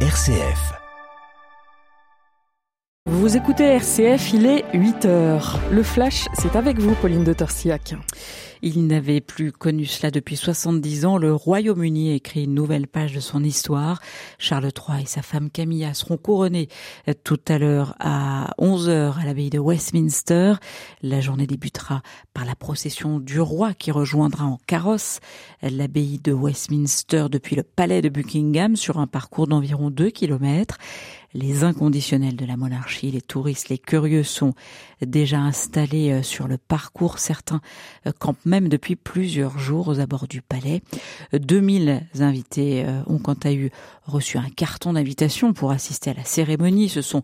RCF. Vous écoutez RCF, il est 8 heures. Le flash, c'est avec vous, Pauline de Torsiac. Il n'avait plus connu cela depuis 70 ans. Le Royaume-Uni écrit une nouvelle page de son histoire. Charles III et sa femme Camilla seront couronnés tout à l'heure à 11h à l'abbaye de Westminster. La journée débutera par la procession du roi qui rejoindra en carrosse l'abbaye de Westminster depuis le palais de Buckingham sur un parcours d'environ 2 kilomètres les inconditionnels de la monarchie, les touristes, les curieux sont déjà installés euh, sur le parcours. Certains euh, campent même depuis plusieurs jours aux abords du palais. 2000 invités euh, ont quant à eux reçu un carton d'invitation pour assister à la cérémonie. Ce sont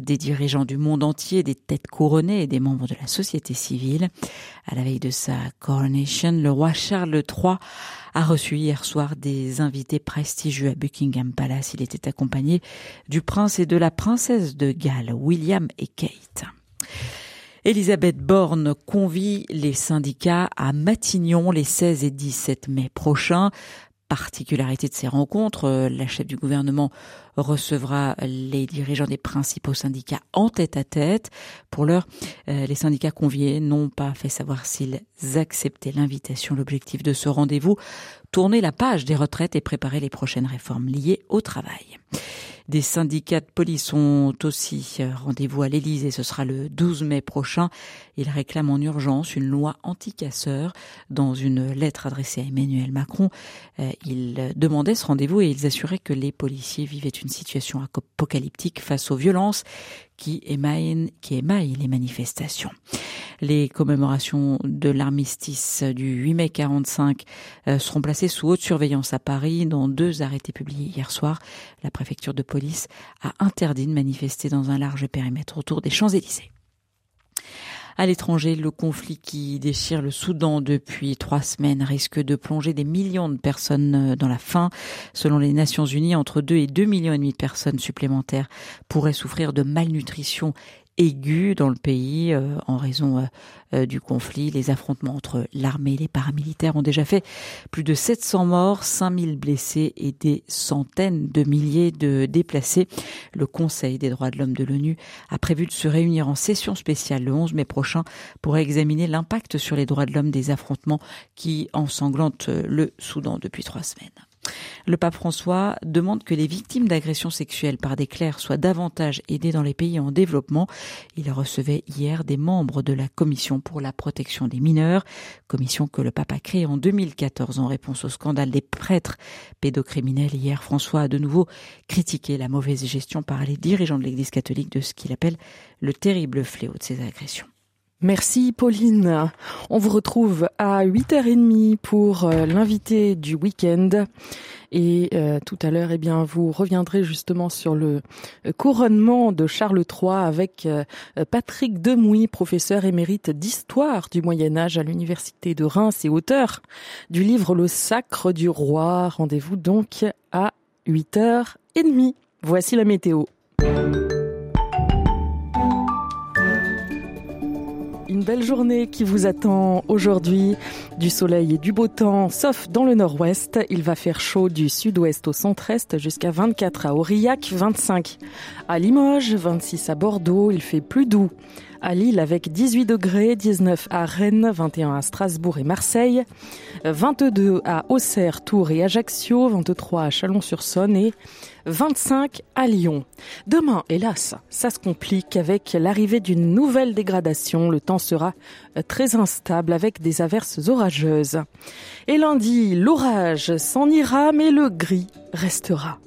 des dirigeants du monde entier, des têtes couronnées et des membres de la société civile. À la veille de sa coronation, le roi Charles III a reçu hier soir des invités prestigieux à Buckingham Palace. Il était accompagné du prince et de la princesse de Galles, William et Kate. Elisabeth Borne convie les syndicats à Matignon les 16 et 17 mai prochains particularité de ces rencontres, euh, la chef du gouvernement recevra les dirigeants des principaux syndicats en tête à tête. Pour l'heure, euh, les syndicats conviés n'ont pas fait savoir s'ils acceptaient l'invitation. L'objectif de ce rendez-vous, tourner la page des retraites et préparer les prochaines réformes liées au travail. Des syndicats de police ont aussi euh, rendez-vous à l'Élysée. Ce sera le 12 mai prochain. Ils réclament en urgence une loi anti-casseurs. Dans une lettre adressée à Emmanuel Macron, euh, ils demandaient ce rendez-vous et ils assuraient que les policiers vivaient une situation apocalyptique face aux violences qui émaillent, qui émaillent les manifestations. Les commémorations de l'armistice du 8 mai 45 euh, seront placées sous haute surveillance à Paris dans deux arrêtés publiés hier soir. La préfecture de police a interdit de manifester dans un large périmètre autour des Champs-Élysées. À l'étranger, le conflit qui déchire le Soudan depuis trois semaines risque de plonger des millions de personnes euh, dans la faim. Selon les Nations Unies, entre 2 et 2 millions et demi de personnes supplémentaires pourraient souffrir de malnutrition aiguë dans le pays euh, en raison euh, euh, du conflit. Les affrontements entre l'armée et les paramilitaires ont déjà fait plus de 700 morts, 5000 blessés et des centaines de milliers de déplacés. Le Conseil des droits de l'homme de l'ONU a prévu de se réunir en session spéciale le 11 mai prochain pour examiner l'impact sur les droits de l'homme des affrontements qui ensanglantent le Soudan depuis trois semaines. Le pape François demande que les victimes d'agressions sexuelles par des clercs soient davantage aidées dans les pays en développement. Il recevait hier des membres de la Commission pour la protection des mineurs, commission que le pape a créée en 2014 en réponse au scandale des prêtres pédocriminels. Hier, François a de nouveau critiqué la mauvaise gestion par les dirigeants de l'Église catholique de ce qu'il appelle le terrible fléau de ces agressions. Merci Pauline. On vous retrouve à 8h30 pour euh, l'invité du week-end. Et euh, tout à l'heure, eh bien, vous reviendrez justement sur le euh, couronnement de Charles III avec Patrick Demouy, professeur émérite d'histoire du Moyen Âge à l'université de Reims et auteur du livre Le Sacre du Roi. Rendez-vous donc à 8h30. Voici la météo. Une belle journée qui vous attend aujourd'hui. Du soleil et du beau temps, sauf dans le nord-ouest. Il va faire chaud du sud-ouest au centre-est jusqu'à 24 à Aurillac, 25 à Limoges, 26 à Bordeaux. Il fait plus doux à Lille avec 18 degrés, 19 à Rennes, 21 à Strasbourg et Marseille, 22 à Auxerre, Tours et Ajaccio, 23 à Chalon-sur-Saône et 25 à Lyon. Demain, hélas, ça se complique avec l'arrivée d'une nouvelle dégradation. Le temps sera très instable avec des averses orageuses. Et lundi, l'orage s'en ira mais le gris restera.